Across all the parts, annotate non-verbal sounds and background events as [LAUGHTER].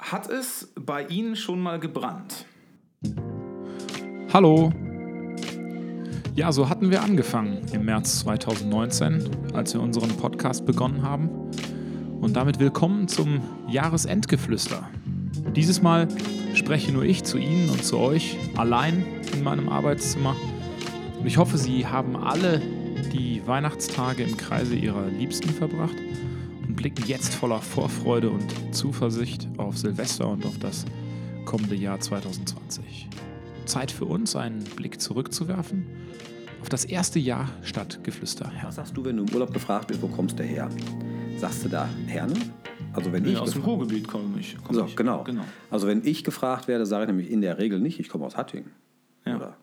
Hat es bei Ihnen schon mal gebrannt? Hallo. Ja, so hatten wir angefangen im März 2019, als wir unseren Podcast begonnen haben. Und damit willkommen zum Jahresendgeflüster. Dieses Mal spreche nur ich zu Ihnen und zu euch allein in meinem Arbeitszimmer. Und ich hoffe, Sie haben alle die Weihnachtstage im Kreise Ihrer Liebsten verbracht blicken jetzt voller Vorfreude und Zuversicht auf Silvester und auf das kommende Jahr 2020. Zeit für uns, einen Blick zurückzuwerfen auf das erste Jahr Stadtgeflüster. Was sagst du, wenn du im Urlaub gefragt wirst, wo kommst du her? Sagst du da Herne? Also wenn Nee, ich aus dem Ruhrgebiet komme ich. Komm so, ich. genau. genau. Also wenn ich gefragt werde, sage ich nämlich in der Regel nicht, ich komme aus Hattingen. Ja. Oder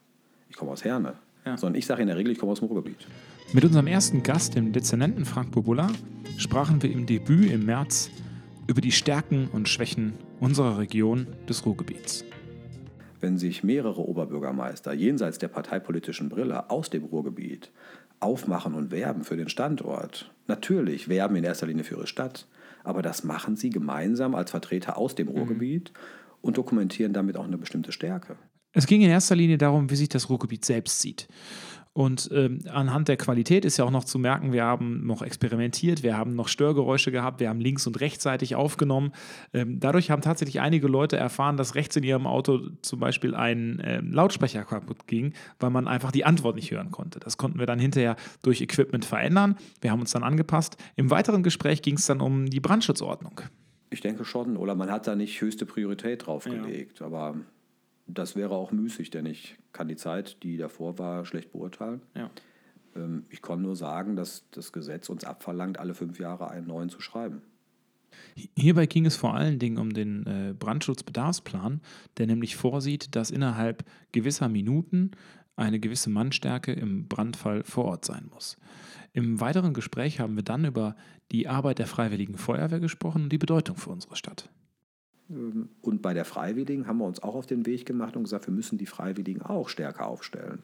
ich komme aus Herne. Ja. Sondern ich sage in der Regel, ich komme aus dem Ruhrgebiet. Mit unserem ersten Gast, dem Dezernenten Frank Bobula, sprachen wir im Debüt im März über die Stärken und Schwächen unserer Region des Ruhrgebiets. Wenn sich mehrere Oberbürgermeister jenseits der parteipolitischen Brille aus dem Ruhrgebiet aufmachen und werben für den Standort, natürlich werben in erster Linie für ihre Stadt, aber das machen sie gemeinsam als Vertreter aus dem Ruhrgebiet und dokumentieren damit auch eine bestimmte Stärke. Es ging in erster Linie darum, wie sich das Ruhrgebiet selbst sieht. Und ähm, anhand der Qualität ist ja auch noch zu merken, wir haben noch experimentiert, wir haben noch Störgeräusche gehabt, wir haben links- und rechtsseitig aufgenommen. Ähm, dadurch haben tatsächlich einige Leute erfahren, dass rechts in ihrem Auto zum Beispiel ein ähm, Lautsprecher kaputt ging, weil man einfach die Antwort nicht hören konnte. Das konnten wir dann hinterher durch Equipment verändern. Wir haben uns dann angepasst. Im weiteren Gespräch ging es dann um die Brandschutzordnung. Ich denke schon, oder man hat da nicht höchste Priorität drauf gelegt, aber das wäre auch müßig, denn ich kann die Zeit, die davor war, schlecht beurteilen. Ja. Ähm, Ich kann nur sagen, dass das Gesetz uns abverlangt, alle fünf Jahre einen neuen zu schreiben. Hierbei ging es vor allen Dingen um den äh, Brandschutzbedarfsplan, der nämlich vorsieht, dass innerhalb gewisser Minuten eine gewisse Mannstärke im Brandfall vor Ort sein muss. Im weiteren Gespräch haben wir dann über die Arbeit der Freiwilligen Feuerwehr gesprochen und die Bedeutung für unsere Stadt. Ähm, Und bei der Freiwilligen haben wir uns auch auf den Weg gemacht und gesagt, wir müssen die Freiwilligen auch stärker aufstellen.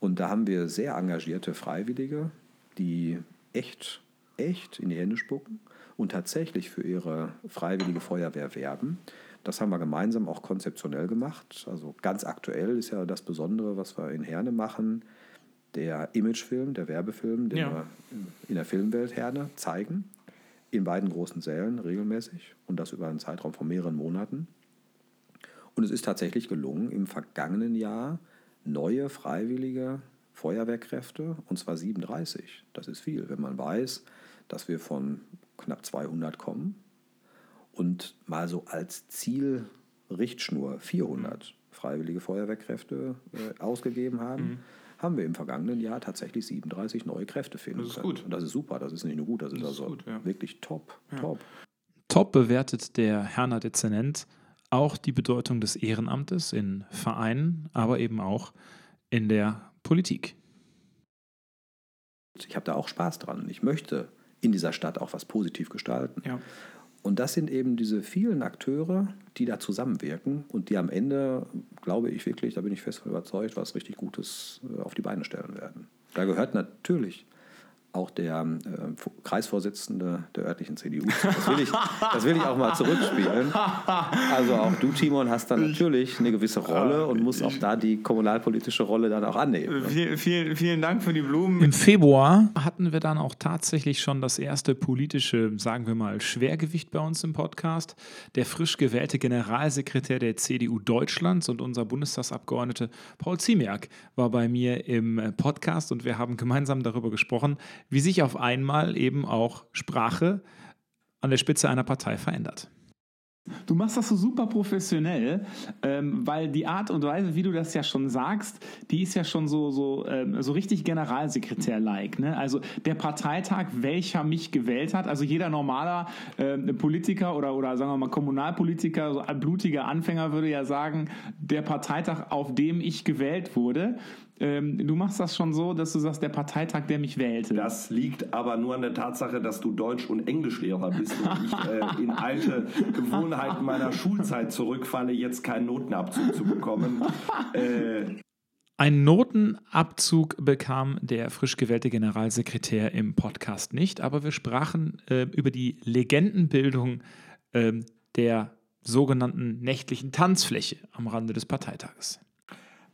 Und da haben wir sehr engagierte Freiwillige, die echt, echt in die Hände spucken und tatsächlich für ihre freiwillige Feuerwehr werben. Das haben wir gemeinsam auch konzeptionell gemacht. Also ganz aktuell ist ja das Besondere, was wir in Herne machen, der Imagefilm, der Werbefilm, den Ja. wir in der Filmwelt Herne zeigen, in beiden großen Sälen regelmäßig und das über einen Zeitraum von mehreren Monaten. Und es ist tatsächlich gelungen, im vergangenen Jahr neue freiwillige Feuerwehrkräfte, und zwar 37. Das ist viel, wenn man weiß, dass wir von knapp 200 kommen und mal so als Zielrichtschnur 400 freiwillige Feuerwehrkräfte äh, ausgegeben haben. Haben wir im vergangenen Jahr tatsächlich 37 neue Kräfte finden Das ist können. gut. Und das ist super, das ist nicht nur gut, das ist Das ist also gut, ja. wirklich top, top. Top bewertet der Herner Dezernent auch die Bedeutung des Ehrenamtes in Vereinen, aber eben auch in der Politik. Ich habe da auch Spaß dran. Ich möchte in dieser Stadt auch was positiv gestalten. Ja. Und das sind eben diese vielen Akteure, die da zusammenwirken und die am Ende, glaube ich wirklich, da bin ich fest von überzeugt, was richtig Gutes äh, auf die Beine stellen werden. Da gehört natürlich auch der äh, Kreisvorsitzende der örtlichen CDU. Das will, ich, das will ich auch mal zurückspielen. Also auch du, Timon, hast dann natürlich eine gewisse Rolle und musst auch da die kommunalpolitische Rolle dann auch annehmen. Vielen, vielen, vielen Dank für die Blumen. Im Februar hatten wir dann auch tatsächlich schon das erste politische, sagen wir mal, Schwergewicht bei uns im Podcast. Der frisch gewählte Generalsekretär der CDU Deutschlands und unser Bundestagsabgeordnete Paul Ziemiak war bei mir im äh, Podcast und wir haben gemeinsam darüber gesprochen, wie sich auf einmal eben auch Sprache an der Spitze einer Partei verändert. Du machst das so super professionell, ähm, weil die Art und Weise, wie du das ja schon sagst, die ist ja schon so, so, ähm, so richtig Generalsekretär-like. Ne? Also der Parteitag, welcher mich gewählt hat, also jeder normaler ähm, Politiker oder, oder sagen wir mal Kommunalpolitiker, so ein blutiger Anfänger würde ja sagen, der Parteitag, auf dem ich gewählt wurde. Ähm, du machst das schon so, dass du sagst, der Parteitag, der mich wählte. Das liegt aber nur an der Tatsache, dass du Deutsch- und Englischlehrer bist und ich äh, in alte Gewohnheiten meiner Schulzeit zurückfalle, jetzt keinen Notenabzug zu bekommen. Äh, Einen Notenabzug bekam der frisch gewählte Generalsekretär im Podcast nicht, aber wir sprachen äh, über die Legendenbildung ähm, der sogenannten nächtlichen Tanzfläche am Rande des Parteitages.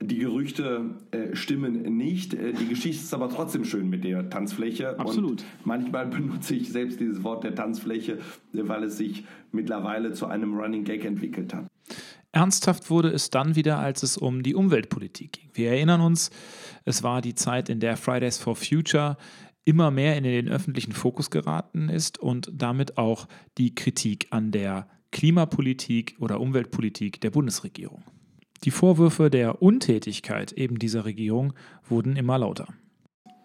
Die Gerüchte äh, stimmen nicht. Äh, die Geschichte ist aber trotzdem schön mit der Tanzfläche. Absolut. Und manchmal [LAUGHS] benutze ich selbst dieses Wort der Tanzfläche, weil es sich mittlerweile zu einem Running Gag entwickelt hat. Ernsthaft wurde es dann wieder, als es um die Umweltpolitik ging. Wir erinnern uns, es war die Zeit, in der Fridays for Future immer mehr in den öffentlichen Fokus geraten ist und damit auch die Kritik an der Klimapolitik oder Umweltpolitik der Bundesregierung. Die Vorwürfe der Untätigkeit eben dieser Regierung wurden immer lauter.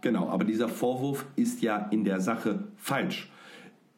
Genau, aber dieser Vorwurf ist ja in der Sache falsch.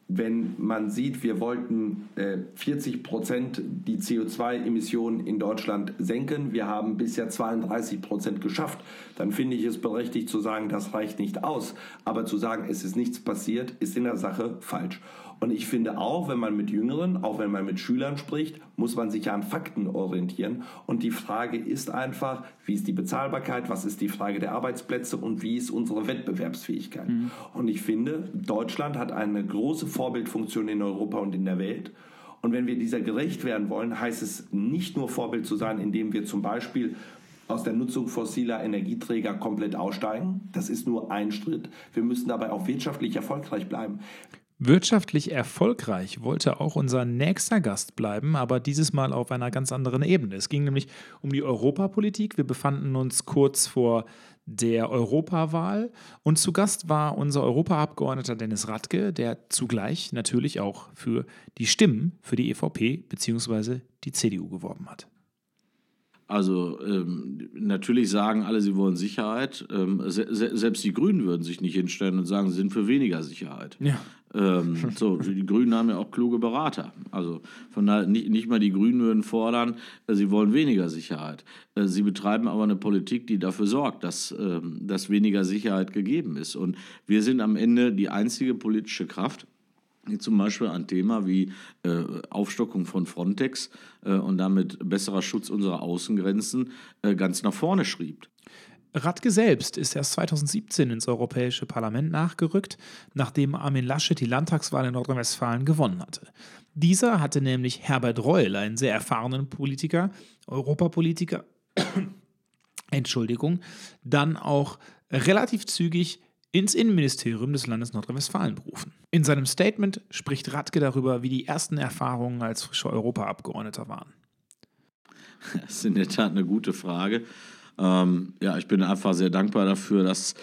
Wenn man sieht, wir wollten äh, 40 Prozent die CO2-Emissionen in Deutschland senken, wir haben bisher 32 Prozent geschafft, dann finde ich es berechtigt zu sagen, das reicht nicht aus. Aber zu sagen, es ist nichts passiert, ist in der Sache falsch. Und ich finde auch, wenn man mit Jüngeren, auch wenn man mit Schülern spricht, muss man sich ja an Fakten orientieren. Und die Frage ist einfach, wie ist die Bezahlbarkeit, was ist die Frage der Arbeitsplätze und wie ist unsere Wettbewerbsfähigkeit. Mhm. Und ich finde, Deutschland hat eine große Vorbildfunktion in Europa und in der Welt. Und wenn wir dieser gerecht werden wollen, heißt es nicht nur Vorbild zu sein, indem wir zum Beispiel aus der Nutzung fossiler Energieträger komplett aussteigen. Das ist nur ein Schritt. Wir müssen dabei auch wirtschaftlich erfolgreich bleiben. Wirtschaftlich erfolgreich wollte auch unser nächster Gast bleiben, aber dieses Mal auf einer ganz anderen Ebene. Es ging nämlich um die Europapolitik. Wir befanden uns kurz vor der Europawahl und zu Gast war unser Europaabgeordneter Dennis Radke, der zugleich natürlich auch für die Stimmen für die EVP bzw. die CDU geworben hat. Also ähm, natürlich sagen alle, sie wollen Sicherheit. Ähm, se selbst die Grünen würden sich nicht hinstellen und sagen, sie sind für weniger Sicherheit. Ja. Ähm, [LAUGHS] so, die Grünen haben ja auch kluge Berater. Also von daher nicht, nicht mal die Grünen würden fordern, äh, sie wollen weniger Sicherheit. Äh, sie betreiben aber eine Politik, die dafür sorgt, dass, äh, dass weniger Sicherheit gegeben ist. Und wir sind am Ende die einzige politische Kraft, die zum Beispiel ein Thema wie äh, Aufstockung von Frontex äh, und damit besserer Schutz unserer Außengrenzen äh, ganz nach vorne schrieb. Radke selbst ist erst 2017 ins Europäische Parlament nachgerückt, nachdem Armin Laschet die Landtagswahl in Nordrhein-Westfalen gewonnen hatte. Dieser hatte nämlich Herbert Reul, einen sehr erfahrenen Politiker, Europapolitiker, [COUGHS] Entschuldigung, dann auch relativ zügig ins Innenministerium des Landes Nordrhein-Westfalen berufen. In seinem Statement spricht Radke darüber, wie die ersten Erfahrungen als frischer Europaabgeordneter waren. Das ist in der Tat eine gute Frage. Ähm, ja, ich bin einfach sehr dankbar dafür, dass,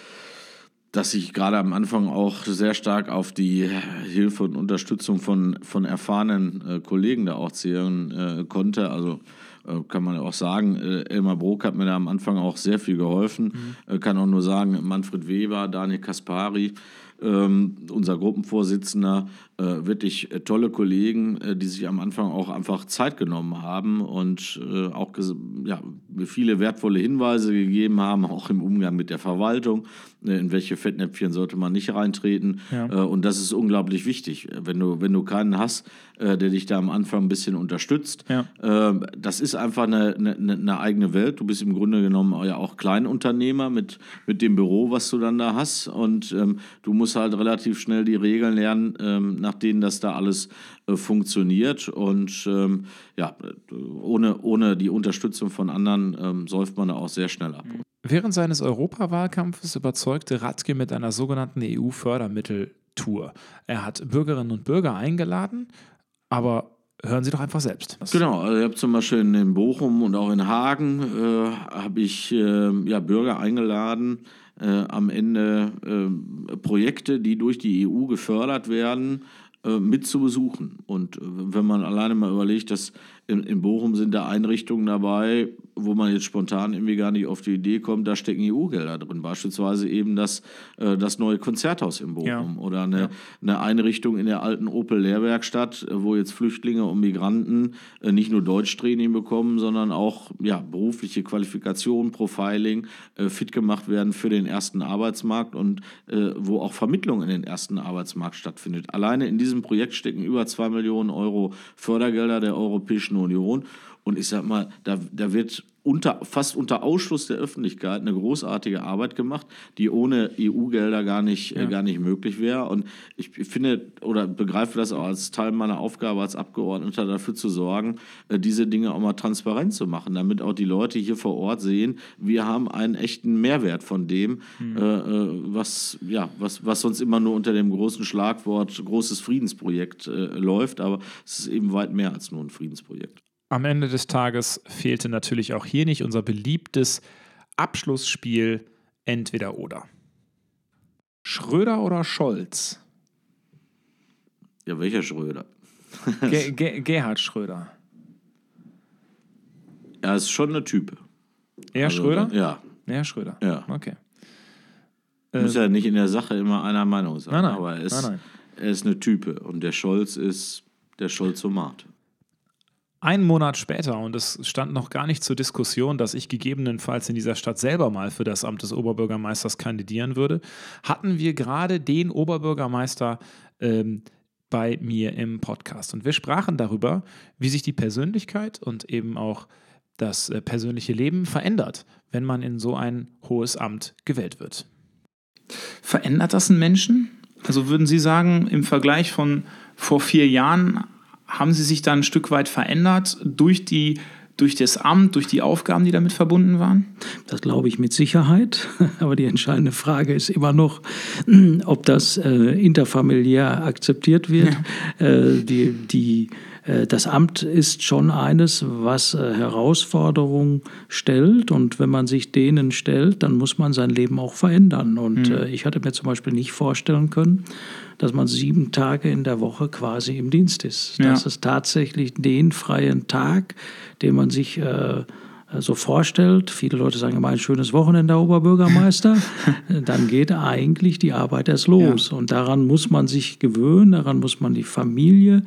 dass ich gerade am Anfang auch sehr stark auf die Hilfe und Unterstützung von, von erfahrenen äh, Kollegen da auch zählen äh, konnte. Also äh, kann man auch sagen, äh, Elmar Brok hat mir da am Anfang auch sehr viel geholfen. Mhm. Äh, kann auch nur sagen, Manfred Weber, Daniel Kaspari, ähm, unser Gruppenvorsitzender, äh, wirklich äh, tolle Kollegen, äh, die sich am Anfang auch einfach Zeit genommen haben und äh, auch ja, viele wertvolle Hinweise gegeben haben, auch im Umgang mit der Verwaltung. Äh, in welche Fettnäpfchen sollte man nicht reintreten? Ja. Äh, und das ist unglaublich wichtig. Wenn du, wenn du keinen hast, der dich da am Anfang ein bisschen unterstützt, ja. Ähm, das ist einfach eine, eine, eine, eigene Welt. Du bist im Grunde genommen ja auch Kleinunternehmer mit, mit dem Büro, was du dann da hast. Und ähm, du musst halt relativ schnell die Regeln lernen, ähm, nach denen das da alles äh, funktioniert. Und ähm, ja, ohne, ohne die Unterstützung von anderen ähm, säuft man da auch sehr schnell ab. Während seines Europawahlkampfes überzeugte Radke mit einer sogenannten EU-Fördermitteltour. Er hat Bürgerinnen und Bürger eingeladen, aber hören Sie doch einfach selbst. Genau, also ich habe zum Beispiel in Bochum und auch in Hagen äh, habe ich äh, ja, Bürger eingeladen, am Ende äh, Projekte, die durch die EU gefördert werden, äh, mit zu besuchen. Und äh, wenn man alleine mal überlegt, dass in, in Bochum sind da Einrichtungen dabei, wo man jetzt spontan irgendwie gar nicht auf die Idee kommt, da stecken EU-Gelder drin. Beispielsweise eben das, äh, das neue Konzerthaus in Bochum ja. oder eine, ja. eine Einrichtung in der alten Opel-Lehrwerkstatt, äh, wo jetzt Flüchtlinge und Migranten äh, nicht nur Deutschtraining bekommen, sondern auch ja, berufliche Qualifikation, Profiling, äh, fit gemacht werden für den ersten Arbeitsmarkt und äh, wo auch Vermittlung in den ersten Arbeitsmarkt stattfindet. Alleine in diesem Projekt stecken über zwei Millionen Euro Fördergelder der Europäischen Union. Und ich sag mal, da, da wird unter, fast unter Ausschluss der Öffentlichkeit eine großartige Arbeit gemacht, die ohne EU-Gelder gar nicht, äh, gar nicht möglich wäre. Und ich finde oder begreife das auch als Teil meiner Aufgabe als Abgeordneter, dafür zu sorgen, äh, diese Dinge auch mal transparent zu machen, damit auch die Leute hier vor Ort sehen, wir haben einen echten Mehrwert von dem, äh, äh, was, ja, was, was sonst immer nur unter dem großen Schlagwort großes Friedensprojekt äh, läuft. Aber es ist eben weit mehr als nur ein Friedensprojekt. Am Ende des Tages fehlte natürlich auch hier nicht unser beliebtes Abschlussspiel entweder oder. Schröder oder Scholz? Ja, welcher Schröder? Ge Ge [LAUGHS] Gerhard Schröder. Er ist schon eine Type. Er Also, Schröder? Ja. Ja, Schröder. Ja. Okay. Muss ja nicht in der Sache immer einer Meinung sein. Nein, nein. Aber er ist, Nein, nein. er ist eine Type. Und der Scholz ist der Scholzomat. Einen Monat später, und es stand noch gar nicht zur Diskussion, dass ich gegebenenfalls in dieser Stadt selber mal für das Amt des Oberbürgermeisters kandidieren würde, hatten wir gerade den Oberbürgermeister ähm, bei mir im Podcast. Und wir sprachen darüber, wie sich die Persönlichkeit und eben auch das äh, persönliche Leben verändert, wenn man in so ein hohes Amt gewählt wird. Verändert das einen Menschen? Also würden Sie sagen, im Vergleich von vor vier Jahren haben Sie sich da ein Stück weit verändert durch, die, durch das Amt, durch die Aufgaben, die damit verbunden waren? Das glaube ich mit Sicherheit. [LAUGHS] Aber die entscheidende Frage ist immer noch, [CLEARS THROAT] ob das äh, interfamiliär akzeptiert wird. Äh, die, die, äh, das Amt ist schon eines, was äh, Herausforderungen stellt. Und wenn man sich denen stellt, dann muss man sein Leben auch verändern. Und äh, ich hatte mir zum Beispiel nicht vorstellen können, dass man sieben Tage in der Woche quasi im Dienst ist. Ja. Das ist tatsächlich den freien Tag, den man sich äh, so vorstellt. Viele Leute sagen immer ein schönes Wochenende, Herr Oberbürgermeister. [LAUGHS] Dann geht eigentlich die Arbeit erst los. Und daran muss man sich gewöhnen, daran muss man die Familie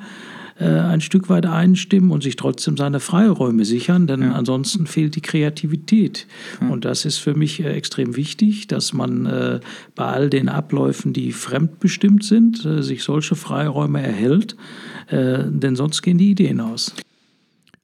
äh, ein Stück weit einstimmen und sich trotzdem seine Freiräume sichern, denn ansonsten fehlt die Kreativität. Und das ist für mich äh, extrem wichtig, dass man äh, bei all den Abläufen, die fremdbestimmt sind, äh, sich solche Freiräume erhält, äh, denn sonst gehen die Ideen aus.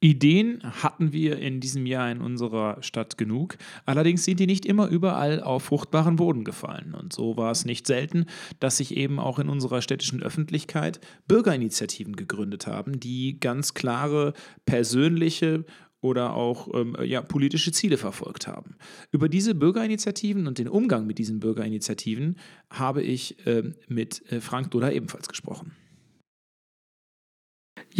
Ideen hatten wir in diesem Jahr in unserer Stadt genug. Allerdings sind die nicht immer überall auf fruchtbaren Boden gefallen. Und so war es nicht selten, dass sich eben auch in unserer städtischen Öffentlichkeit Bürgerinitiativen gegründet haben, die ganz klare persönliche oder auch ähm, ja, politische Ziele verfolgt haben. Über diese Bürgerinitiativen und den Umgang mit diesen Bürgerinitiativen habe ich ähm, mit äh, Frank Doder ebenfalls gesprochen.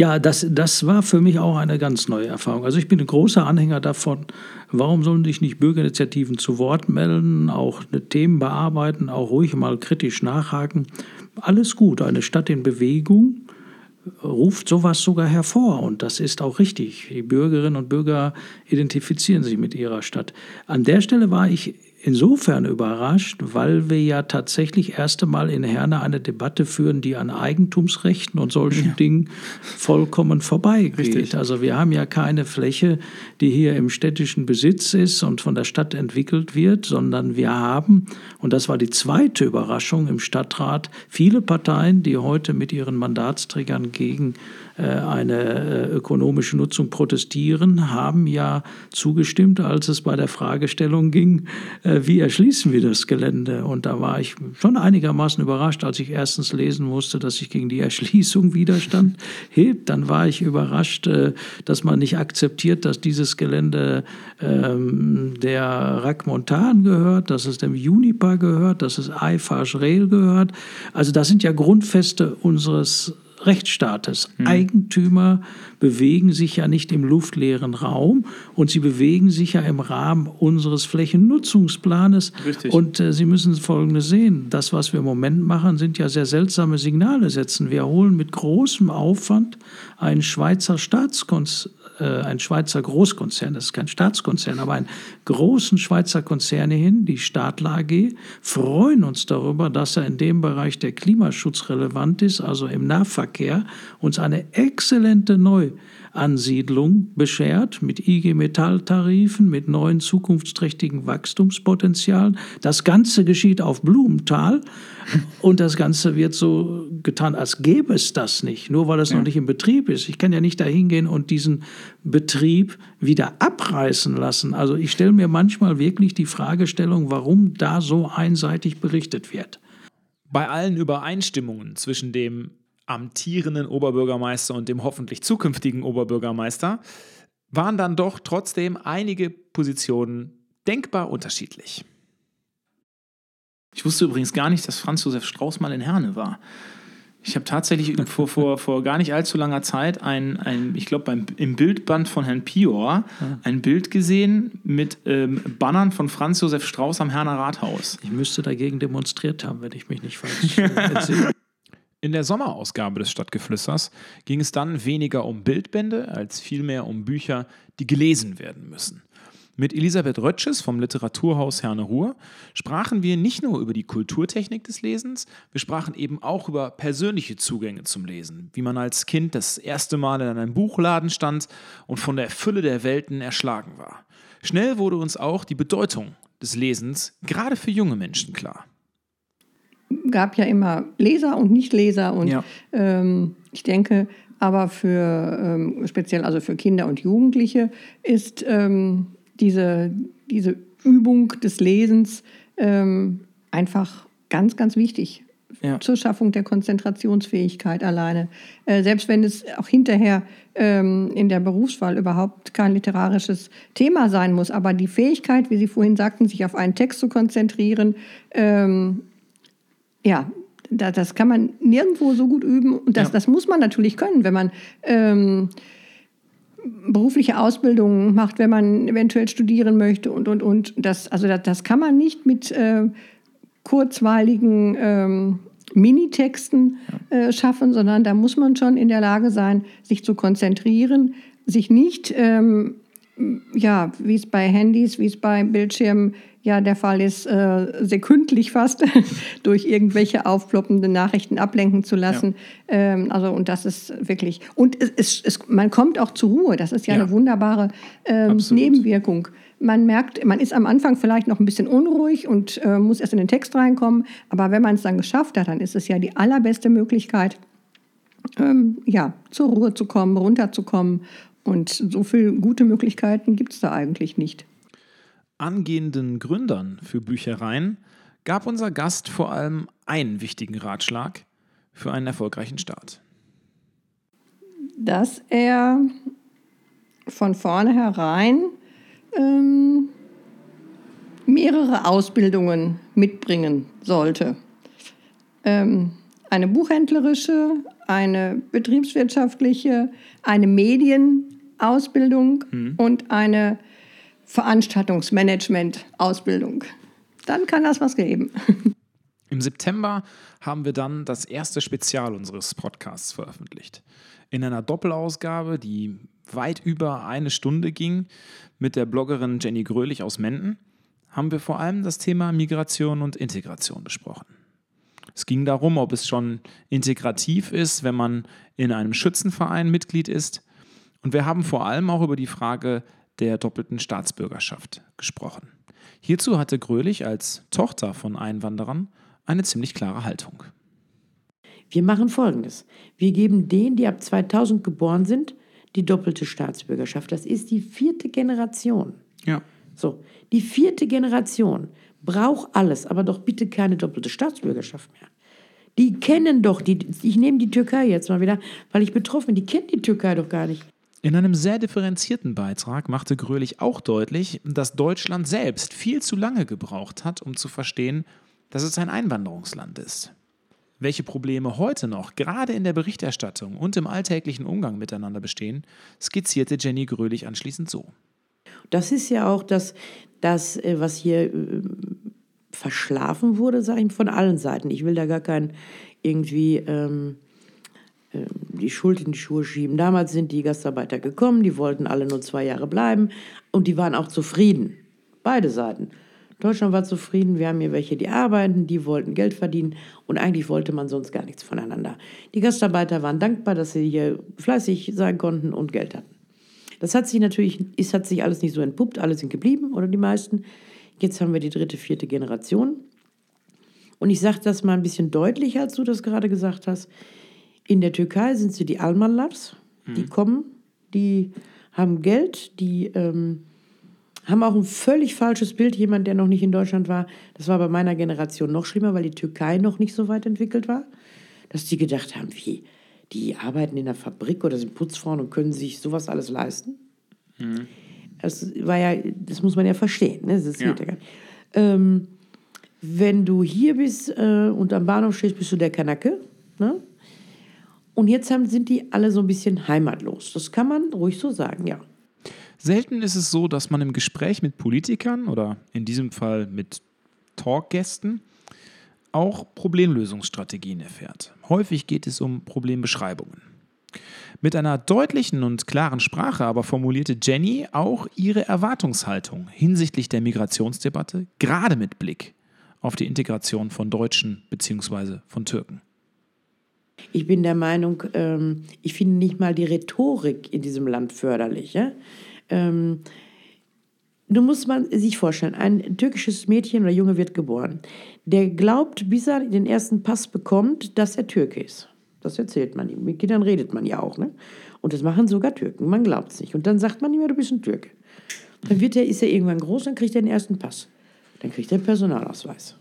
Ja, das, das war für mich auch eine ganz neue Erfahrung. Also ich bin ein großer Anhänger davon, warum sollen sich nicht Bürgerinitiativen zu Wort melden, auch Themen bearbeiten, auch ruhig mal kritisch nachhaken. Alles gut, eine Stadt in Bewegung ruft sowas sogar hervor und das ist auch richtig. Die Bürgerinnen und Bürger identifizieren sich mit ihrer Stadt. An der Stelle war ich insofern überrascht, weil wir ja tatsächlich erst einmal in Herne eine Debatte führen, die an Eigentumsrechten und solchen Dingen vollkommen vorbeigeht. Richtig. Also wir haben ja keine Fläche, die hier im städtischen Besitz ist und von der Stadt entwickelt wird, sondern wir haben, und das war die zweite Überraschung im Stadtrat, viele Parteien, die heute mit ihren Mandatsträgern gegen eine äh, ökonomische Nutzung protestieren, haben ja zugestimmt, als es bei der Fragestellung ging, äh, wie erschließen wir das Gelände. Und da war ich schon einigermaßen überrascht, als ich erstens lesen musste, dass sich gegen die Erschließung Widerstand [LAUGHS] hebt. Dann war ich überrascht, äh, dass man nicht akzeptiert, dass dieses Gelände ähm, der Rac Montan gehört, dass es dem Juniper gehört, dass es Eiffage Rail gehört. Also das sind ja Grundfeste unseres Rechtsstaates. Eigentümer bewegen sich ja nicht im luftleeren Raum und sie bewegen sich ja im Rahmen unseres Flächennutzungsplanes. Richtig. Und äh, Sie müssen Folgendes sehen. Das, was wir im Moment machen, sind ja sehr seltsame Signale setzen. Wir holen mit großem Aufwand einen Schweizer Staatskonzern äh, ein Schweizer Großkonzern, das ist kein Staatskonzern, aber einen großen Schweizer Konzern hin, die Stadler AG, freuen uns darüber, dass er in dem Bereich, der Klimaschutz relevant ist, also im Nahverkehr, Güterverkehr uns eine exzellente Neuansiedlung beschert mit IG Metall-Tarifen, mit neuen zukunftsträchtigen Wachstumspotenzialen. Das Ganze geschieht auf Blumenthal [LAUGHS] und das Ganze wird so getan, als gäbe es das nicht, nur weil es noch nicht in Betrieb ist. Ich kann ja nicht dahin gehen und diesen Betrieb wieder abreißen lassen. Also ich stelle mir manchmal wirklich die Fragestellung, warum da so einseitig berichtet wird. Bei allen Übereinstimmungen zwischen dem amtierenden Oberbürgermeister und dem hoffentlich zukünftigen Oberbürgermeister waren dann doch trotzdem einige Positionen denkbar unterschiedlich. Ich wusste übrigens gar nicht, dass Franz Josef Strauß mal in Herne war. Ich habe tatsächlich [LAUGHS] vor, vor, vor gar nicht allzu langer Zeit ein, ein ich glaube, im Bildband von Herrn Pior ein Bild gesehen mit ähm, Bannern von Franz Josef Strauß am Herner Rathaus. Ich müsste dagegen demonstriert haben, wenn ich mich nicht falsch [LAUGHS] erzähle. In der Sommerausgabe des Stadtgeflüsters ging es dann weniger um Bildbände als vielmehr um Bücher, die gelesen werden müssen. Mit Elisabeth Rötsches vom Literaturhaus Herne Ruhr sprachen wir nicht nur über die Kulturtechnik des Lesens, wir sprachen eben auch über persönliche Zugänge zum Lesen, wie man als Kind das erste Mal in einem Buchladen stand und von der Fülle der Welten erschlagen war. Schnell wurde uns auch die Bedeutung des Lesens gerade für junge Menschen klar. Gab ja immer Leser und Nichtleser und Ja. ähm, ich denke, aber für ähm, speziell also für Kinder und Jugendliche ist ähm, diese, diese Übung des Lesens ähm, einfach ganz, ganz wichtig Ja. zur Schaffung der Konzentrationsfähigkeit alleine. Äh, selbst wenn es auch hinterher ähm, in der Berufswahl überhaupt kein literarisches Thema sein muss, aber die Fähigkeit, wie Sie vorhin sagten, sich auf einen Text zu konzentrieren, ähm, ja, da, das kann man nirgendwo so gut üben. Und das, Ja. das muss man natürlich können, wenn man ähm, berufliche Ausbildung macht, wenn man eventuell studieren möchte und, und, und. Das, also das, das kann man nicht mit äh, kurzweiligen ähm, Minitexten äh, schaffen, sondern da muss man schon in der Lage sein, sich zu konzentrieren, sich nicht, ähm, ja, wie es bei Handys, wie es bei Bildschirmen ja der Fall ist, äh, sekündlich fast [LAUGHS] durch irgendwelche aufploppende Nachrichten ablenken zu lassen. Ähm, also und das ist wirklich und es, es, es, man kommt auch zur Ruhe. Das ist ja, Ja. eine wunderbare ähm. Nebenwirkung. Man merkt, man ist am Anfang vielleicht noch ein bisschen unruhig und äh, muss erst in den Text reinkommen. Aber wenn man es dann geschafft hat, dann ist es ja die allerbeste Möglichkeit, ähm, ja, zur Ruhe zu kommen, runterzukommen. Und so viele gute Möglichkeiten gibt es da eigentlich nicht. Angehenden Gründern für Büchereien gab unser Gast vor allem einen wichtigen Ratschlag für einen erfolgreichen Start. dass er von vornherein ähm, mehrere Ausbildungen mitbringen sollte. Ähm, eine buchhändlerische, eine betriebswirtschaftliche, eine Medienausbildung und eine Veranstaltungsmanagement-Ausbildung. Dann kann das was geben. Im September haben wir dann das erste Spezial unseres Podcasts veröffentlicht. In einer Doppelausgabe, die weit über eine Stunde ging, mit der Bloggerin Jenny Grölich aus Menden, haben wir vor allem das Thema Migration und Integration besprochen. Es ging darum, ob es schon integrativ ist, wenn man in einem Schützenverein Mitglied ist. Und wir haben vor allem auch über die Frage der doppelten Staatsbürgerschaft gesprochen. Hierzu hatte Grölich als Tochter von Einwanderern eine ziemlich klare Haltung. Wir machen Folgendes. Wir geben denen, die ab 2000 geboren sind, die doppelte Staatsbürgerschaft. Das ist die vierte Generation. Ja. So, die vierte Generation braucht alles, aber doch bitte keine doppelte Staatsbürgerschaft mehr. Die kennen doch, die, ich nehme die Türkei jetzt mal wieder, weil ich betroffen bin, die kennen die Türkei doch gar nicht. In einem sehr differenzierten Beitrag machte Grölich auch deutlich, dass Deutschland selbst viel zu lange gebraucht hat, um zu verstehen, dass es ein Einwanderungsland ist. Welche Probleme heute noch, gerade in der Berichterstattung und im alltäglichen Umgang miteinander bestehen, skizzierte Jenny Grölich anschließend so. Das ist ja auch das, das äh, was hier äh, verschlafen wurde, sage ich, von allen Seiten. Ich will da gar keinen irgendwie ähm, äh, die Schuld in die Schuhe schieben. Damals sind die Gastarbeiter gekommen, die wollten alle nur zwei Jahre bleiben und die waren auch zufrieden. Beide Seiten. Deutschland war zufrieden, wir haben hier welche, die arbeiten, die wollten Geld verdienen und eigentlich wollte man sonst gar nichts voneinander. Die Gastarbeiter waren dankbar, dass sie hier fleißig sein konnten und Geld hatten. Das hat sich natürlich, es hat sich alles nicht so entpuppt, alle sind geblieben oder die meisten. Jetzt haben wir die dritte, vierte Generation. Und ich sage das mal ein bisschen deutlicher, als du das gerade gesagt hast. In der Türkei sind sie die Almanlars, die kommen, die haben Geld, die ähm, haben auch ein völlig falsches Bild. Jemand, der noch nicht in Deutschland war, das war bei meiner Generation noch schlimmer, weil die Türkei noch nicht so weit entwickelt war, dass die gedacht haben, wie, die arbeiten in der Fabrik oder sind Putzfrauen und können sich sowas alles leisten. Das war ja, das muss man ja verstehen. Ne? Das Ja. geht ja gar nicht. Ähm, wenn du hier bist äh, und am Bahnhof stehst, bist du der Kanake. Ne? Und jetzt haben, sind die alle so ein bisschen heimatlos. Das kann man ruhig so sagen, ja. Selten ist es so, dass man im Gespräch mit Politikern oder in diesem Fall mit Talkgästen auch Problemlösungsstrategien erfährt. Häufig geht es um Problembeschreibungen. Mit einer deutlichen und klaren Sprache aber formulierte Jenny auch ihre Erwartungshaltung hinsichtlich der Migrationsdebatte, gerade mit Blick auf die Integration von Deutschen bzw. von Türken. Ich bin der Meinung, ähm, ich finde nicht mal die Rhetorik in diesem Land förderlich. Ja? Ähm, du musst man sich vorstellen, ein türkisches Mädchen oder Junge wird geboren. Der glaubt, bis er den ersten Pass bekommt, dass er Türke ist. Das erzählt man ihm. Mit Kindern redet man ja auch. Ne? Und das machen sogar Türken. Man glaubt es nicht. Und dann sagt man ihm, ja, du bist ein Türke. Dann wird er, ist er irgendwann groß, dann kriegt er den ersten Pass. Dann kriegt er einen Personalausweis.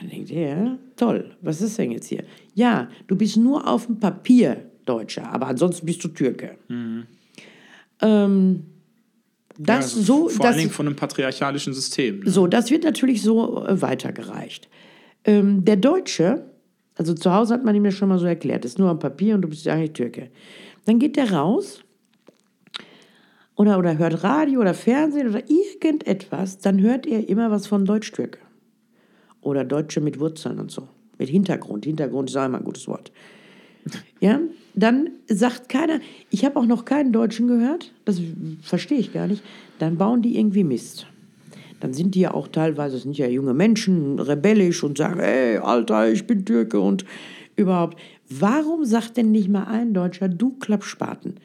Dann denkt er, ja, toll, was ist denn jetzt hier? Ja, du bist nur auf dem Papier Deutscher, aber ansonsten bist du Türke. Ähm, das Ja, so, vor das, allen Dingen von einem patriarchalischen System. Ne? so, das wird natürlich so äh, weitergereicht. Ähm, der Deutsche, also zu Hause hat man ihm ja schon mal so erklärt, ist nur am Papier und du bist ja eigentlich Türke. Dann geht der raus oder, oder hört Radio oder Fernsehen oder irgendetwas, dann hört er immer was von Deutsch-Türke. Oder Deutsche mit Wurzeln und so. Mit Hintergrund. Hintergrund ist auch immer ein gutes Wort. Ja, dann sagt keiner, ich habe auch noch keinen Deutschen gehört, das verstehe ich gar nicht, dann bauen die irgendwie Mist. Dann sind die ja auch teilweise, sind ja junge Menschen, rebellisch und sagen, ey, Alter, ich bin Türke und überhaupt. Warum sagt denn nicht mal ein Deutscher, du Klappspaten,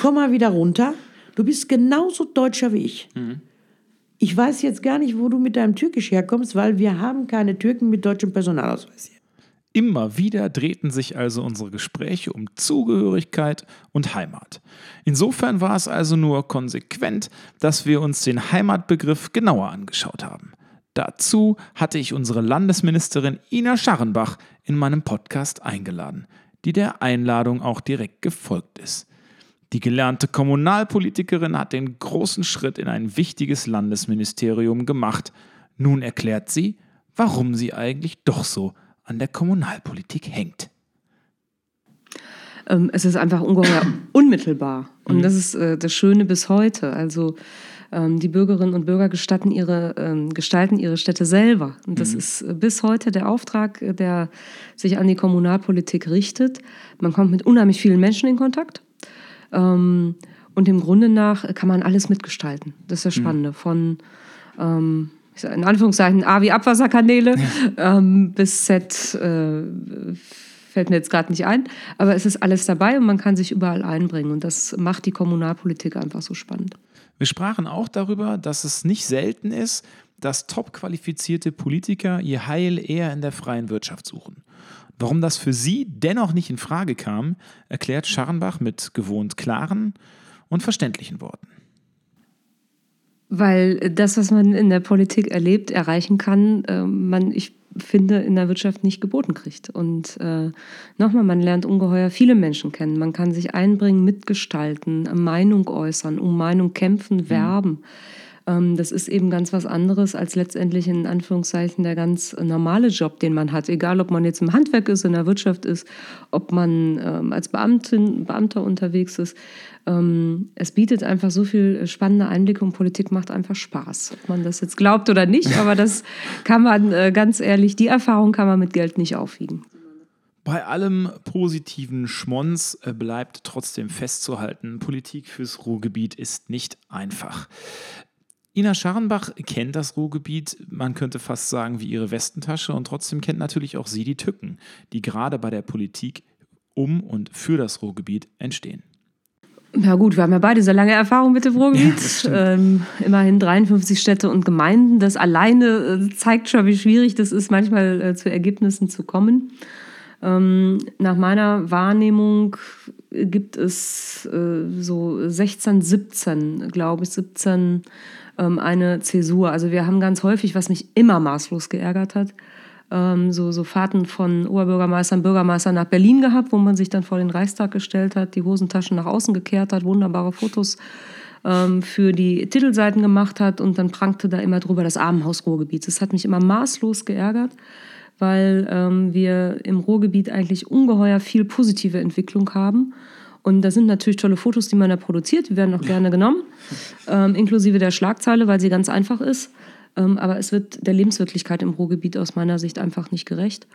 komm mal wieder runter, du bist genauso Deutscher wie ich. Ich weiß jetzt gar nicht, wo du mit deinem Türkisch herkommst, weil wir haben keine Türken mit deutschem Personalausweis hier. Immer wieder drehten sich also unsere Gespräche um Zugehörigkeit und Heimat. Insofern war es also nur konsequent, dass wir uns den Heimatbegriff genauer angeschaut haben. Dazu hatte ich unsere Landesministerin Ina Scharrenbach in meinem Podcast eingeladen, die der Einladung auch direkt gefolgt ist. Die gelernte Kommunalpolitikerin hat den großen Schritt in ein wichtiges Landesministerium gemacht. Nun erklärt sie, warum sie eigentlich doch so an der Kommunalpolitik hängt. Ähm, es ist einfach ungeheuer [COUGHS] unmittelbar. Und das ist äh, das Schöne bis heute. Also ähm, die Bürgerinnen und Bürger gestatten ihre, ähm, gestalten ihre Städte selber. Und das ist äh, bis heute der Auftrag, äh, der sich an die Kommunalpolitik richtet. Man kommt mit unheimlich vielen Menschen in Kontakt. Ähm, und im Grunde nach kann man alles mitgestalten. Das ist das Spannende. Von ähm, in Anführungszeichen A wie Abwasserkanäle ähm, bis Z äh, fällt mir jetzt gerade nicht ein. Aber es ist alles dabei und man kann sich überall einbringen. Und das macht die Kommunalpolitik einfach so spannend. Wir sprachen auch darüber, dass es nicht selten ist, dass top qualifizierte Politiker ihr Heil eher in der freien Wirtschaft suchen. Warum das für sie dennoch nicht in Frage kam, erklärt Scharrenbach mit gewohnt klaren und verständlichen Worten. Weil das, was man in der Politik erlebt, erreichen kann, äh, man, ich finde, in der Wirtschaft nicht geboten kriegt. Und äh, nochmal, man lernt ungeheuer viele Menschen kennen. Man kann sich einbringen, mitgestalten, Meinung äußern, um Meinung kämpfen, werben. Ähm, das ist eben ganz was anderes als letztendlich in Anführungszeichen der ganz normale Job, den man hat. Egal, ob man jetzt im Handwerk ist, in der Wirtschaft ist, ob man ähm, als Beamtin, Beamter unterwegs ist. Ähm, es bietet einfach so viel spannende Einblicke und Politik macht einfach Spaß. Ob man das jetzt glaubt oder nicht, [LAUGHS] aber das kann man äh, ganz ehrlich, die Erfahrung kann man mit Geld nicht aufwiegen. Bei allem positiven Schmons äh, bleibt trotzdem festzuhalten, Politik fürs Ruhrgebiet ist nicht einfach. Ina Scharrenbach kennt das Ruhrgebiet, man könnte fast sagen, wie ihre Westentasche und trotzdem kennt natürlich auch sie die Tücken, die gerade bei der Politik um und für das Ruhrgebiet entstehen. Ja gut, wir haben ja beide sehr lange Erfahrung mit dem Ruhrgebiet. ähm, immerhin 53 Städte und Gemeinden. Das alleine äh, zeigt schon, wie schwierig das ist, manchmal äh, zu Ergebnissen zu kommen. Ähm, nach meiner Wahrnehmung gibt es äh, so 16, 17, glaube ich, 17 ähm, eine Zäsur. Also wir haben ganz häufig, was mich immer maßlos geärgert hat, ähm, so, so Fahrten von Oberbürgermeistern, Bürgermeistern nach Berlin gehabt, wo man sich dann vor den Reichstag gestellt hat, die Hosentaschen nach außen gekehrt hat, wunderbare Fotos ähm, für die Titelseiten gemacht hat und dann prangte da immer drüber das Armenhaus Ruhrgebiet. Das hat mich immer maßlos geärgert, weil ähm, wir im Ruhrgebiet eigentlich ungeheuer viel positive Entwicklung haben. Und da sind natürlich tolle Fotos, die man da produziert, die werden auch gerne genommen, ähm, inklusive der Schlagzeile, weil sie ganz einfach ist. Ähm, aber es wird der Lebenswirklichkeit im Ruhrgebiet aus meiner Sicht einfach nicht gerecht.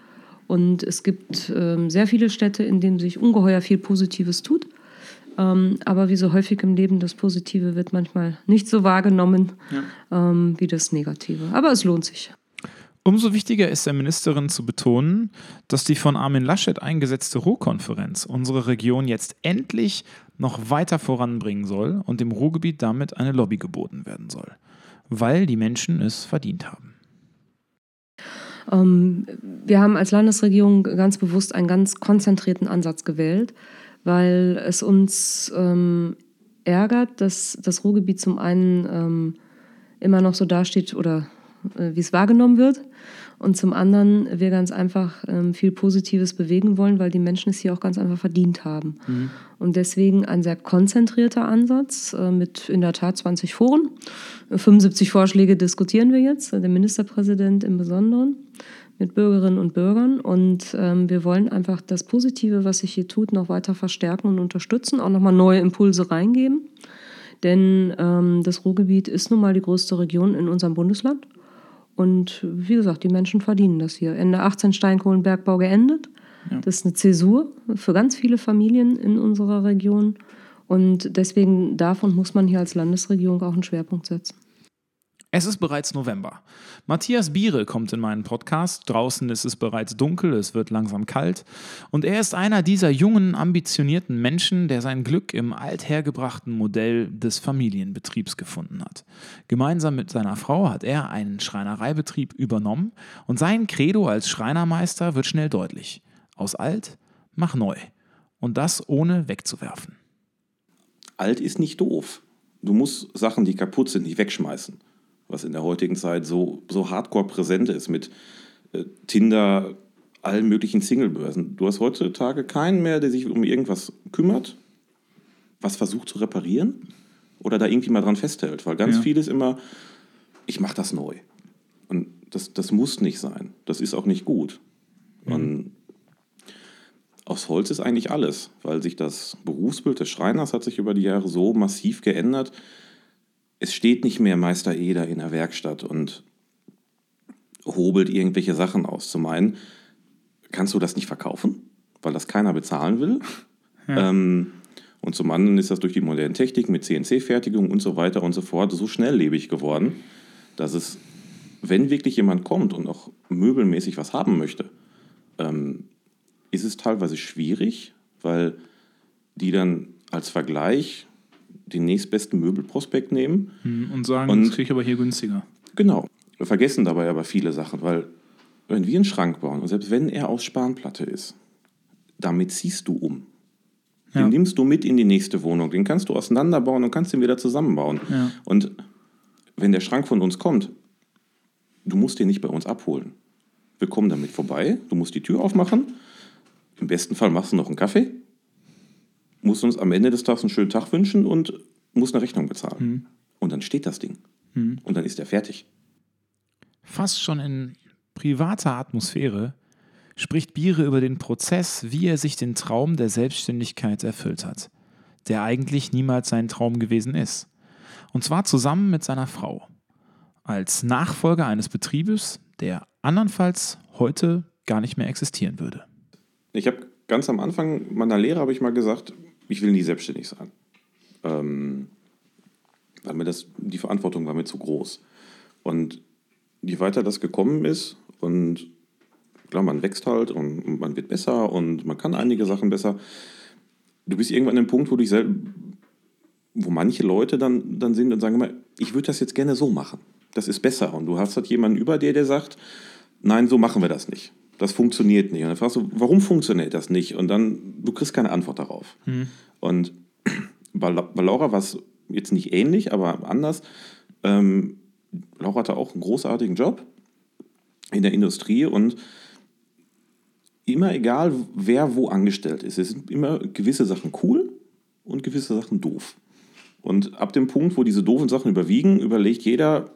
Und es gibt ähm, sehr viele Städte, in denen sich ungeheuer viel Positives tut. Ähm, aber wie so häufig im Leben, das Positive wird manchmal nicht so wahrgenommen ähm, wie das Negative. Aber es lohnt sich. Umso wichtiger ist der Ministerin zu betonen, dass die von Armin Laschet eingesetzte Ruhrkonferenz unsere Region jetzt endlich noch weiter voranbringen soll und dem Ruhrgebiet damit eine Lobby geboten werden soll, weil die Menschen es verdient haben. Ähm, wir haben als Landesregierung ganz bewusst einen ganz konzentrierten Ansatz gewählt, weil es uns ähm, ärgert, dass das Ruhrgebiet zum einen ähm, immer noch so dasteht oder wie es wahrgenommen wird. Und zum anderen wir ganz einfach ähm, viel Positives bewegen wollen, weil die Menschen es hier auch ganz einfach verdient haben. Mhm. Und deswegen ein sehr konzentrierter Ansatz äh, mit in der Tat 20 Foren. 75 Vorschläge diskutieren wir jetzt, der Ministerpräsident im Besonderen mit Bürgerinnen und Bürgern. Und ähm, wir wollen einfach das Positive, was sich hier tut, noch weiter verstärken und unterstützen, auch nochmal neue Impulse reingeben. Denn ähm, das Ruhrgebiet ist nun mal die größte Region in unserem Bundesland. Und wie gesagt, die Menschen verdienen das hier. Ende 18 Steinkohlenbergbau geendet. Das ist eine Zäsur für ganz viele Familien in unserer Region. Und deswegen darf und muss man hier als Landesregierung auch einen Schwerpunkt setzen. Es ist bereits November. Matthias Biere kommt in meinen Podcast. Draußen ist es bereits dunkel, es wird langsam kalt. Und er ist einer dieser jungen, ambitionierten Menschen, der sein Glück im althergebrachten Modell des Familienbetriebs gefunden hat. Gemeinsam mit seiner Frau hat er einen Schreinereibetrieb übernommen und sein Credo als Schreinermeister wird schnell deutlich. Aus alt, mach neu. Und das ohne wegzuwerfen. Alt ist nicht doof. Du musst Sachen, die kaputt sind, nicht wegschmeißen was in der heutigen Zeit so, so hardcore präsent ist mit äh, Tinder, allen möglichen Singlebörsen. Du hast heutzutage keinen mehr, der sich um irgendwas kümmert, was versucht zu reparieren oder da irgendwie mal dran festhält, weil ganz Ja. vieles immer, ich mache das neu. Und das, das muss nicht sein. Das ist auch nicht gut. Und aus Holz ist eigentlich alles, weil sich das Berufsbild des Schreiners hat sich über die Jahre so massiv geändert. Es steht nicht mehr Meister Eder in der Werkstatt und hobelt irgendwelche Sachen aus. Zum einen kannst du das nicht verkaufen, weil das keiner bezahlen will. Ähm, und zum anderen ist das durch die moderne Technik mit CNC-Fertigung und so weiter und so fort so schnelllebig geworden, dass es, wenn wirklich jemand kommt und auch möbelmäßig was haben möchte, ähm, ist es teilweise schwierig, weil die dann als Vergleich den nächstbesten Möbelprospekt nehmen. Hm, Und sagen, Und- das kriege ich aber hier günstiger. Genau. Wir vergessen dabei aber viele Sachen, weil wenn wir einen Schrank bauen, und selbst wenn er aus Spanplatte ist, damit ziehst du um. Den Ja. nimmst du mit in die nächste Wohnung. Den kannst du auseinanderbauen und kannst ihn wieder zusammenbauen. Ja. Und wenn der Schrank von uns kommt, du musst den nicht bei uns abholen. Wir kommen damit vorbei, du musst die Tür aufmachen. Im besten Fall machst du noch einen Kaffee, musst uns am Ende des Tages einen schönen Tag wünschen und musst eine Rechnung bezahlen. Und dann steht das Ding. Und dann ist er fertig. Fast schon in privater Atmosphäre spricht Biere über den Prozess, wie er sich den Traum der Selbstständigkeit erfüllt hat, der eigentlich niemals sein Traum gewesen ist. Und zwar zusammen mit seiner Frau. Als Nachfolger eines Betriebes, der andernfalls heute gar nicht mehr existieren würde. Ich habe ganz am Anfang meiner Lehre habe ich mal gesagt, ich will nie selbstständig sein. Ähm, Weil mir das, die Verantwortung war mir zu groß. Und je weiter das gekommen ist und klar, man wächst halt und man wird besser und man kann einige Sachen besser. Du bist irgendwann an dem Punkt, wo selber, wo manche Leute dann, dann sind und sagen immer, ich würde das jetzt gerne so machen. Das ist besser. Und du hast halt jemanden über dir, der sagt, nein, so machen wir das nicht. Das funktioniert nicht. Und dann fragst du, warum funktioniert das nicht? Und dann, du kriegst keine Antwort darauf. Und bei, La- bei Laura war es jetzt nicht ähnlich, aber anders. Ähm, Laura hatte auch einen großartigen Job in der Industrie und immer egal, wer wo angestellt ist, es sind immer gewisse Sachen cool und gewisse Sachen doof. Und ab dem Punkt, wo diese doofen Sachen überwiegen, überlegt jeder,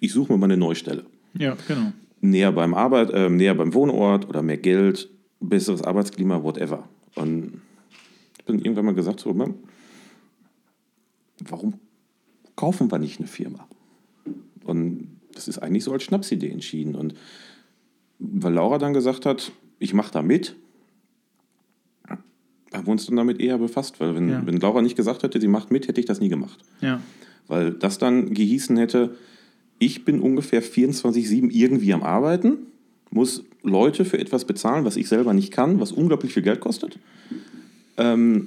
ich suche mir mal eine neue Stelle. Ja, genau. Näher beim Arbeit, äh, näher beim Wohnort oder mehr Geld, besseres Arbeitsklima, whatever. Und ich bin irgendwann mal gesagt, so, warum kaufen wir nicht eine Firma? Und das ist eigentlich so als Schnapsidee entschieden. Und weil Laura dann gesagt hat, ich mache da mit, haben wir uns dann damit eher befasst. Weil wenn, Ja. wenn Laura nicht gesagt hätte, sie macht mit, hätte ich das nie gemacht. Ja. Weil das dann gehießen hätte, ich bin ungefähr 24-7 irgendwie am Arbeiten, muss Leute für etwas bezahlen, was ich selber nicht kann, was unglaublich viel Geld kostet. Ähm,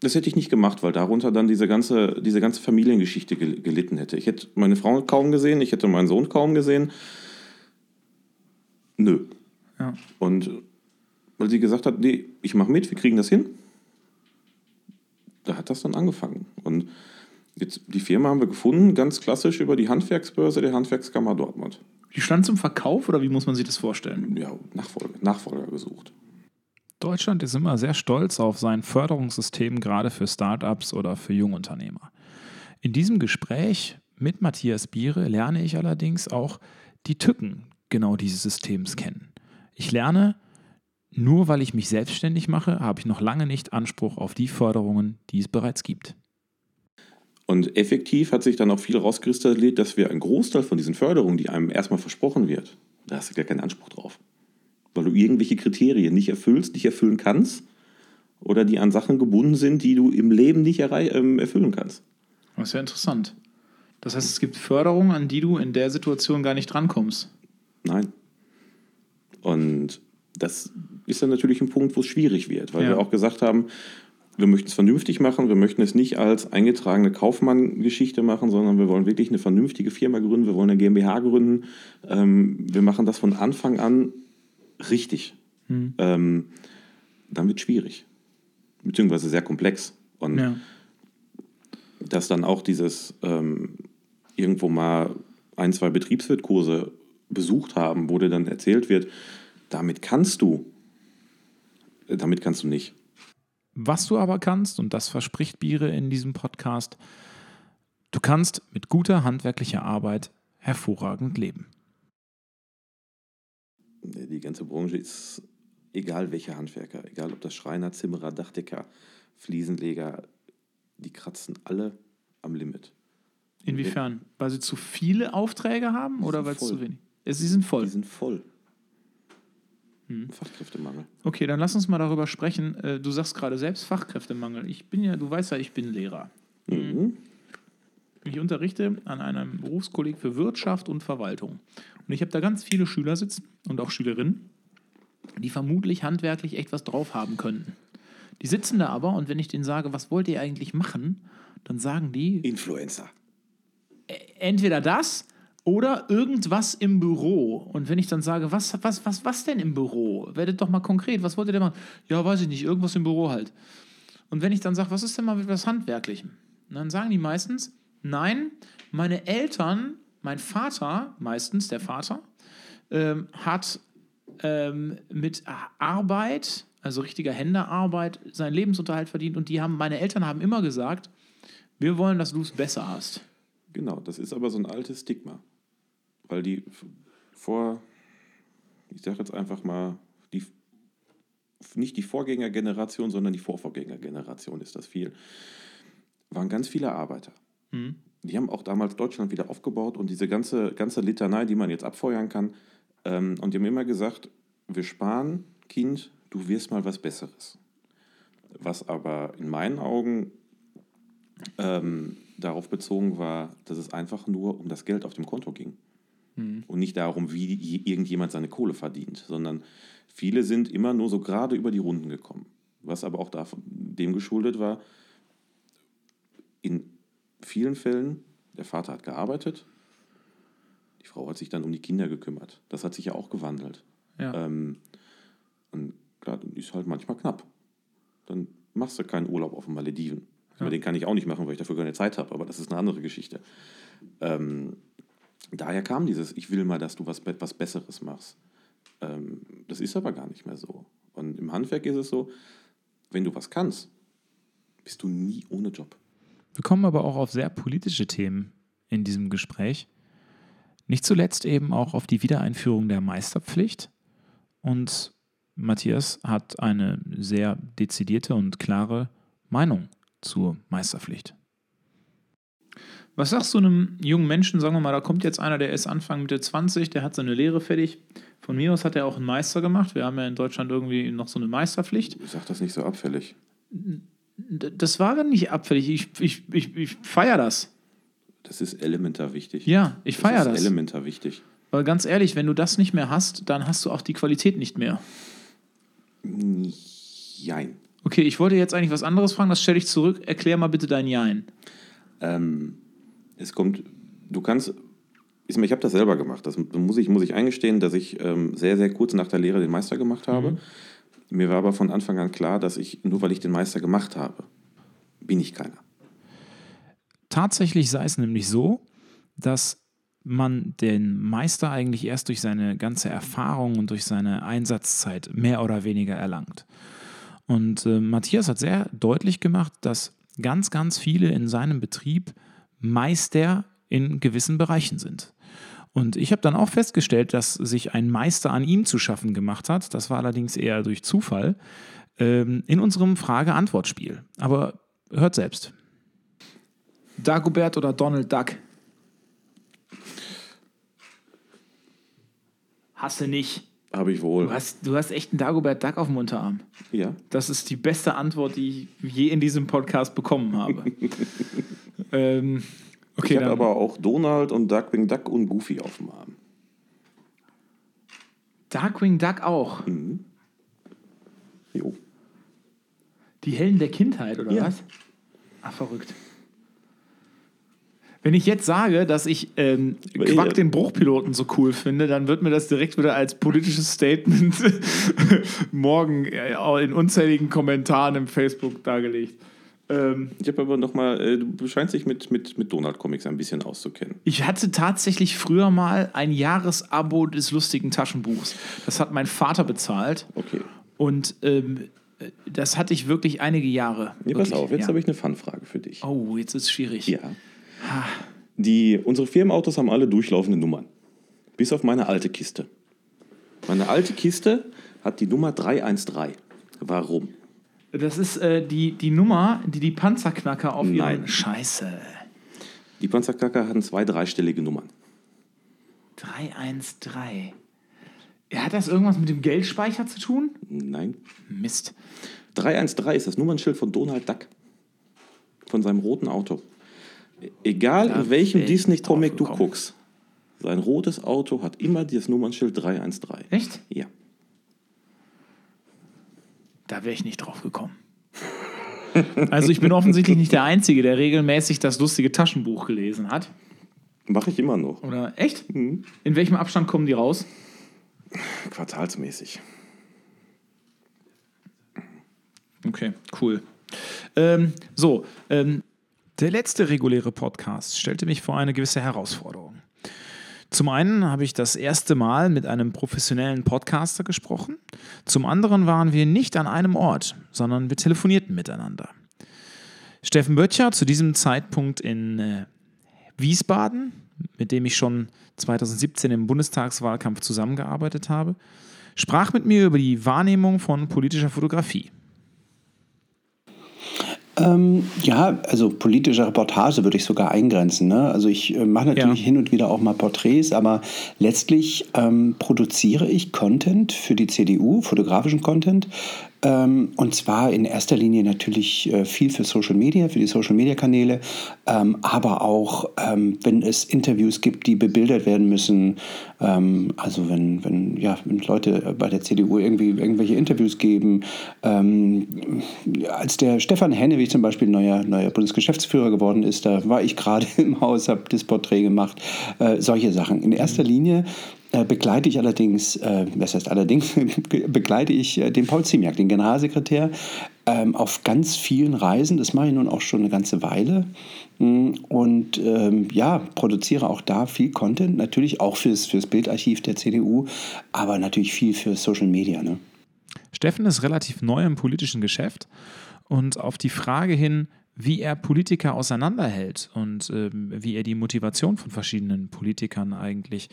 das hätte ich nicht gemacht, weil darunter dann diese ganze, diese ganze Familiengeschichte gel- gelitten hätte. Ich hätte meine Frau kaum gesehen, ich hätte meinen Sohn kaum gesehen. Nö. Ja. Und weil sie gesagt hat, nee, ich mache mit, wir kriegen das hin, da hat das dann angefangen. Und jetzt die Firma haben wir gefunden, ganz klassisch über die Handwerksbörse der Handwerkskammer Dortmund. Die stand zum Verkauf oder wie muss man sich das vorstellen? Ja, Nachfolger, Nachfolger gesucht. Deutschland ist immer sehr stolz auf sein Förderungssystem, gerade für Startups oder für Jungunternehmer. In diesem Gespräch mit Matthias Biere lerne ich allerdings auch die Tücken genau dieses Systems kennen. Ich lerne, nur weil ich mich selbstständig mache, habe ich noch lange nicht Anspruch auf die Förderungen, die es bereits gibt. Und effektiv hat sich dann auch viel rauskristallisiert, dass wir einen Großteil von diesen Förderungen, die einem erstmal versprochen wird, da hast du gar keinen Anspruch drauf. Weil du irgendwelche Kriterien nicht erfüllst, nicht erfüllen kannst oder die an Sachen gebunden sind, die du im Leben nicht ähm, erfüllen kannst. Das ist ja interessant. Das heißt, es gibt Förderungen, an die du in der Situation gar nicht drankommst. Nein. Und das ist dann natürlich ein Punkt, wo es schwierig wird, weil Ja. wir auch gesagt haben, wir möchten es vernünftig machen, wir möchten es nicht als eingetragene Kaufmann-Geschichte machen, sondern wir wollen wirklich eine vernünftige Firma gründen, wir wollen eine GmbH gründen. Ähm, wir machen das von Anfang an richtig. Ähm, dann wird schwierig, beziehungsweise sehr komplex. Und Ja. dass dann auch dieses ähm, irgendwo mal ein, zwei Betriebswirtkurse besucht haben, wo dir dann erzählt wird, damit kannst du, äh, damit kannst du nicht. Was du aber kannst, und das verspricht Biere in diesem Podcast, du kannst mit guter handwerklicher Arbeit hervorragend leben. Die ganze Branche ist, egal welcher Handwerker, egal ob das Schreiner, Zimmerer, Dachdecker, Fliesenleger, die kratzen alle am Limit. Inwiefern? Weil sie zu viele Aufträge haben oder weil es zu wenig? Sie sind voll. Die sind voll. Fachkräftemangel. Okay, dann lass uns mal darüber sprechen. Äh, Du sagst gerade selbst Fachkräftemangel. Ich bin ja, du weißt ja, ich bin Lehrer. Mhm. Ich unterrichte an einem Berufskolleg für Wirtschaft und Verwaltung. Und ich habe da ganz viele Schüler sitzen und auch Schülerinnen, die vermutlich handwerklich echt was drauf haben könnten. Die sitzen da aber und wenn ich denen sage, was wollt ihr eigentlich machen, dann sagen die Influencer. entweder das oder irgendwas im Büro. Und wenn ich dann sage, was, was, was, was denn im Büro? Werdet doch mal konkret, was wollt ihr denn machen? Ja, weiß ich nicht, irgendwas im Büro halt. Und wenn ich dann sage, was ist denn mal mit was Handwerklichem? Dann sagen die meistens, nein, meine Eltern, mein Vater, meistens der Vater, ähm, hat ähm, mit Arbeit, also richtiger Händearbeit, seinen Lebensunterhalt verdient. Und die haben, meine Eltern haben immer gesagt, wir wollen, dass du es besser hast. Genau, das ist aber so ein altes Stigma. Weil die vor, ich sage jetzt einfach mal, die, nicht die Vorgängergeneration, sondern die Vorvorgängergeneration ist das viel, waren ganz viele Arbeiter. Die haben auch damals Deutschland wieder aufgebaut und diese ganze, ganze Litanei, die man jetzt abfeuern kann, ähm, und die haben immer gesagt, wir sparen, Kind, du wirst mal was Besseres. Was aber in meinen Augen ähm, darauf bezogen war, dass es einfach nur um das Geld auf dem Konto ging. Und nicht darum, wie je- irgendjemand seine Kohle verdient, sondern viele sind immer nur so gerade über die Runden gekommen. Was aber auch davon, dem geschuldet war, in vielen Fällen, der Vater hat gearbeitet, die Frau hat sich dann um die Kinder gekümmert. Das hat sich ja auch gewandelt. Ja. Ähm, und klar, ist halt manchmal knapp. Dann machst du keinen Urlaub auf den Malediven. Aber Den kann ich auch nicht machen, weil ich dafür keine Zeit habe, aber das ist eine andere Geschichte. Ähm, daher kam dieses, ich will mal, dass du was, was Besseres machst. Ähm, das ist aber gar nicht mehr so. Und im Handwerk ist es so, wenn du was kannst, bist du nie ohne Job. Wir kommen aber auch auf sehr politische Themen in diesem Gespräch. Nicht zuletzt eben auch auf die Wiedereinführung der Meisterpflicht. Und Matthias hat eine sehr dezidierte und klare Meinung zur Meisterpflicht. Was sagst du einem jungen Menschen, sagen wir mal, da kommt jetzt einer, der ist Anfang Mitte 20, der hat seine Lehre fertig. Von mir aus hat er auch einen Meister gemacht. Wir haben ja in Deutschland irgendwie noch so eine Meisterpflicht. Ich sag das nicht so abfällig. Das war dann nicht abfällig. Ich, ich, ich, ich feiere das. Das ist elementar wichtig. Ja, ich feier das. das. ist elementar wichtig. Weil ganz ehrlich, wenn du das nicht mehr hast, dann hast du auch die Qualität nicht mehr. Jein. Okay, ich wollte jetzt eigentlich was anderes fragen, das stelle ich zurück. Erklär mal bitte dein Jein. Ähm, es kommt, du kannst, ich habe das selber gemacht. Das muss ich, muss ich eingestehen, dass ich ähm, sehr, sehr kurz nach der Lehre den Meister gemacht habe. Mir war aber von Anfang an klar, dass ich, nur weil ich den Meister gemacht habe, bin ich keiner. Tatsächlich sei es nämlich so, dass man den Meister eigentlich erst durch seine ganze Erfahrung und durch seine Einsatzzeit mehr oder weniger erlangt. Und äh, Matthias hat sehr deutlich gemacht, dass ganz, ganz viele in seinem Betrieb Meister in gewissen Bereichen sind. Und ich habe dann auch festgestellt, dass sich ein Meister an ihm zu schaffen gemacht hat. Das war allerdings eher durch Zufall ähm, in unserem Frage-Antwort-Spiel. Aber hört selbst. Dagobert oder Donald Duck? Hasse nicht. Habe ich wohl. Du hast, du hast echt einen Dagobert Duck auf dem Unterarm. Ja. Das ist die beste Antwort, die ich je in diesem Podcast bekommen habe. [LAUGHS] ähm, okay, ich habe aber auch Donald und Duckwing Duck und Goofy auf dem Arm. Darkwing Duck auch. Jo. Die Helden der Kindheit, oder Ja. was? Ach, verrückt. Wenn ich jetzt sage, dass ich ähm, Quack den Bruchpiloten so cool finde, dann wird mir das direkt wieder als politisches Statement [LAUGHS] morgen äh, in unzähligen Kommentaren im Facebook dargelegt. Ähm, Ich habe aber nochmal, äh, du scheinst dich mit, mit, mit Donald-Comics ein bisschen auszukennen. ich hatte tatsächlich früher mal ein Jahresabo des lustigen Taschenbuchs. Das hat mein Vater bezahlt. Okay. Und ähm, äh, das hatte ich wirklich einige Jahre. Nee, pass Wirklich, auf, jetzt ja. habe ich eine Fun-Frage für dich. Oh, jetzt ist es schwierig. Ja. Die, unsere Firmenautos haben alle durchlaufende Nummern. Bis auf meine alte Kiste. Meine alte Kiste hat die Nummer 313. Warum? Das ist äh, die, die Nummer, die die Panzerknacker auf ihren... Nein. Scheiße. Die Panzerknacker hatten zwei dreistellige Nummern. 313. Ja, Hat das irgendwas mit dem Geldspeicher zu tun? Nein. Mist. 313 ist das Nummernschild von Donald Duck. Von seinem roten Auto. Egal Da in welchem Disney-Comic du guckst, sein rotes Auto hat immer das Nummernschild 313. Echt? Ja. Da wäre ich nicht drauf gekommen. Also ich bin offensichtlich nicht der Einzige, der regelmäßig das lustige Taschenbuch gelesen hat. Mache ich immer noch. Oder echt? In welchem Abstand kommen die raus? Quartalsmäßig. Okay, cool. Ähm, so, ähm, der letzte reguläre Podcast stellte mich vor eine gewisse Herausforderung. Zum einen habe ich das erste Mal mit einem professionellen Podcaster gesprochen. Zum anderen waren wir nicht an einem Ort, sondern wir telefonierten miteinander. Steffen Böttcher, zu diesem Zeitpunkt in äh, Wiesbaden, mit dem ich schon 2017 im Bundestagswahlkampf zusammengearbeitet habe, sprach mit mir über die Wahrnehmung von politischer Fotografie. Ähm, ja, also politische Reportage würde ich sogar eingrenzen. Ne? Also ich äh, mache natürlich Ja. hin und wieder auch mal Porträts, aber letztlich ähm, produziere ich Content für die CDU, fotografischen Content, und zwar in erster Linie natürlich äh, viel für Social Media, für die Social Media Kanäle, ähm, aber auch, ähm, wenn es Interviews gibt, die bebildert werden müssen. Ähm, also wenn, wenn, ja, wenn Leute bei der CDU irgendwie irgendwelche Interviews geben. Ähm, als der Stefan Hennewig zum Beispiel neuer, neuer Bundesgeschäftsführer geworden ist, da war ich gerade [LAUGHS] im Haus, habe das Porträt gemacht. Äh, solche Sachen. In erster Linie äh, begleite ich allerdings, äh, was heißt allerdings, [LAUGHS] begleite ich äh, den Paul Ziemiak, den Generalsekretär, ähm, auf ganz vielen Reisen. Das mache ich nun auch schon eine ganze Weile. Mm, und ähm, ja, produziere auch da viel Content, natürlich auch fürs, fürs Bildarchiv der CDU, aber natürlich viel für Social Media. Ne? Steffen ist relativ neu im politischen Geschäft und auf die Frage hin, wie er Politiker auseinanderhält und ähm, wie er die Motivation von verschiedenen Politikern eigentlich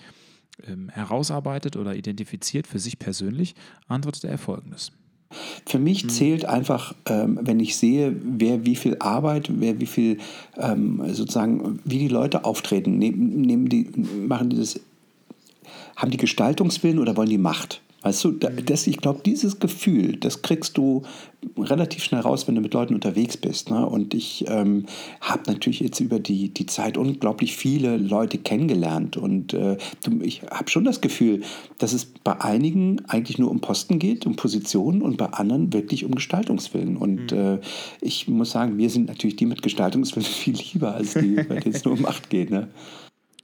ähm, herausarbeitet oder identifiziert für sich persönlich, antwortet er folgendes. Für mich zählt einfach, ähm, wenn ich sehe, wer wie viel Arbeit, wer wie viel ähm, sozusagen, wie die Leute auftreten, nehmen, nehmen die, machen die das, haben die Gestaltungswillen oder wollen die Macht? Weißt du, das, ich glaube, dieses Gefühl, das kriegst du relativ schnell raus, wenn du mit Leuten unterwegs bist. Ne? Und ich ähm, habe natürlich jetzt über die, die Zeit unglaublich viele Leute kennengelernt. Und äh, ich habe schon das Gefühl, dass es bei einigen eigentlich nur um Posten geht, um Positionen und bei anderen wirklich um Gestaltungswillen. Und mhm. äh, ich muss sagen, mir sind natürlich die mit Gestaltungswillen [LAUGHS] viel lieber, als die, bei denen es nur um Macht geht. Ne?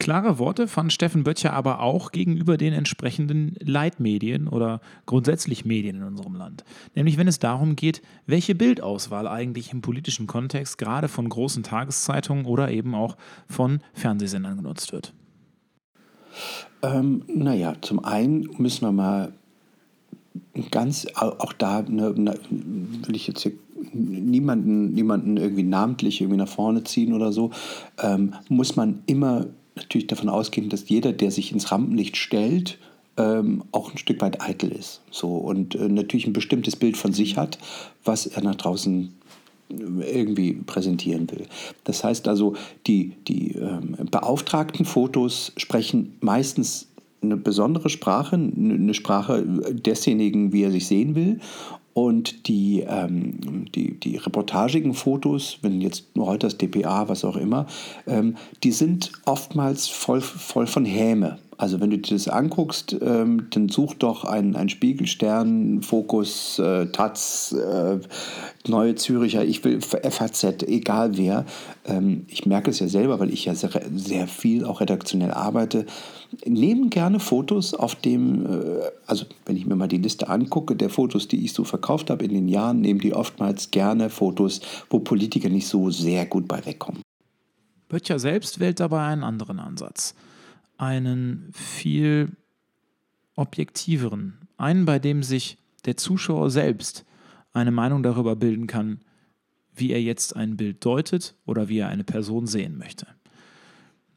Klare Worte fand Steffen Böttcher aber auch gegenüber den entsprechenden Leitmedien oder grundsätzlich Medien in unserem Land. Nämlich wenn es darum geht, welche Bildauswahl eigentlich im politischen Kontext gerade von großen Tageszeitungen oder eben auch von Fernsehsendern genutzt wird. Ähm, naja, zum einen müssen wir mal ganz, auch da ne, ne, will ich jetzt hier niemanden, niemanden irgendwie namentlich irgendwie nach vorne ziehen oder so, ähm, muss man immer natürlich davon ausgehen, dass jeder, der sich ins Rampenlicht stellt, ähm, auch ein Stück weit eitel ist. So, und äh, natürlich ein bestimmtes Bild von sich hat, was er nach draußen äh, irgendwie präsentieren will. Das heißt also, die, die ähm, beauftragten Fotos sprechen meistens eine besondere Sprache, eine Sprache desjenigen, wie er sich sehen will. Und die, ähm, die, die reportagigen Fotos, wenn jetzt heute das DPA, was auch immer, ähm, die sind oftmals voll, voll von Häme. Also wenn du dir das anguckst, ähm, dann such doch einen, einen Spiegelstern, Fokus, äh, Taz, äh, Neue Züricher, ich will FAZ, egal wer. Ähm, ich merke es ja selber, weil ich ja sehr, sehr viel auch redaktionell arbeite. Nehmen gerne Fotos auf dem, äh, also wenn ich mir mal die Liste angucke, der Fotos, die ich so verkauft habe in den Jahren, nehmen die oftmals gerne Fotos, wo Politiker nicht so sehr gut bei wegkommen. Böttcher selbst wählt dabei einen anderen Ansatz einen viel objektiveren, einen, bei dem sich der Zuschauer selbst eine Meinung darüber bilden kann, wie er jetzt ein Bild deutet oder wie er eine Person sehen möchte.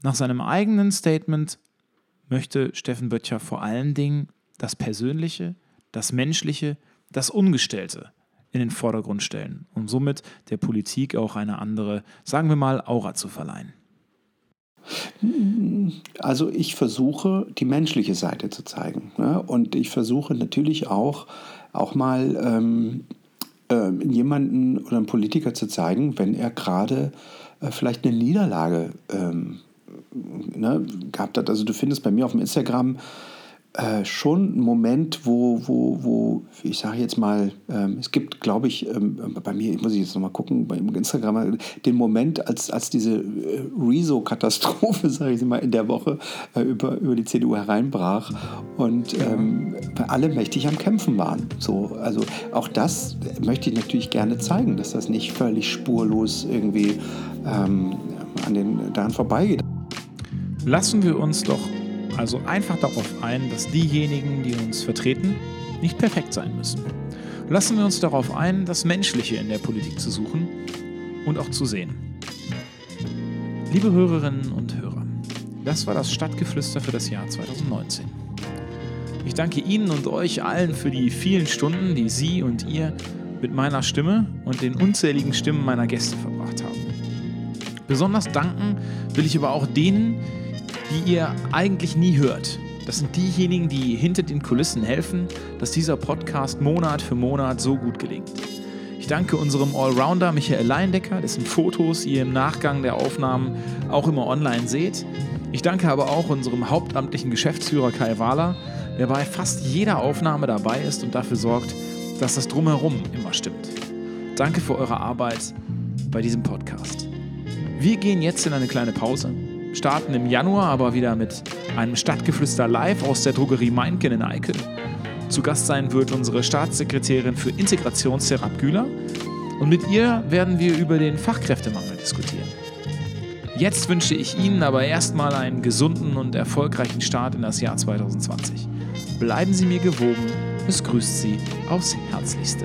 Nach seinem eigenen Statement möchte Steffen Böttcher vor allen Dingen das Persönliche, das Menschliche, das Ungestellte in den Vordergrund stellen, um somit der Politik auch eine andere, sagen wir mal, Aura zu verleihen. Also ich versuche, die menschliche Seite zu zeigen. Ne? Und ich versuche natürlich auch, auch mal ähm, äh, jemanden oder einen Politiker zu zeigen, wenn er gerade äh, vielleicht eine Niederlage ähm, ne, gehabt hat. Also du findest bei mir auf dem Instagram äh, schon ein Moment, wo, wo, wo ich sage jetzt mal, ähm, es gibt, glaube ich, ähm, bei mir, muss ich jetzt nochmal gucken, bei Instagram, den Moment, als, als diese äh, Rezo-Katastrophe, [LAUGHS] sage ich mal, in der Woche äh, über, über die CDU hereinbrach und ähm, alle mächtig am Kämpfen waren. So, also auch das möchte ich natürlich gerne zeigen, dass das nicht völlig spurlos irgendwie ähm, an den daran vorbeigeht. Lassen wir uns doch also einfach darauf ein, dass diejenigen, die uns vertreten, nicht perfekt sein müssen. Lassen wir uns darauf ein, das Menschliche in der Politik zu suchen und auch zu sehen. Liebe Hörerinnen und Hörer, das war das Stadtgeflüster für das Jahr 2019. Ich danke Ihnen und euch allen für die vielen Stunden, die Sie und ihr mit meiner Stimme und den unzähligen Stimmen meiner Gäste verbracht haben. Besonders danken will ich aber auch denen, die ihr eigentlich nie hört, Das sind diejenigen, die hinter den Kulissen helfen, dass dieser Podcast Monat für Monat so gut gelingt. Ich danke unserem Allrounder Michael Leindecker, dessen Fotos ihr im Nachgang der Aufnahmen auch immer online seht. Ich danke aber auch unserem hauptamtlichen Geschäftsführer Kai Wahler, der bei fast jeder Aufnahme dabei ist und dafür sorgt, dass das Drumherum immer stimmt. Danke für eure Arbeit bei diesem Podcast. Wir gehen jetzt in eine kleine Pause, starten im Januar aber wieder mit einem Stadtgeflüster live aus der Drogerie Meinken in Eickel. Zu Gast sein wird unsere Staatssekretärin für Integration Serap Güler und mit ihr werden wir über den Fachkräftemangel diskutieren. Jetzt wünsche ich Ihnen aber erstmal einen gesunden und erfolgreichen Start in das Jahr 2020. Bleiben Sie mir gewogen. Es grüßt Sie aufs Herzlichste.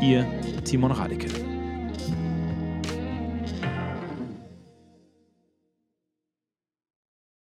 Ihr Timon Radeke.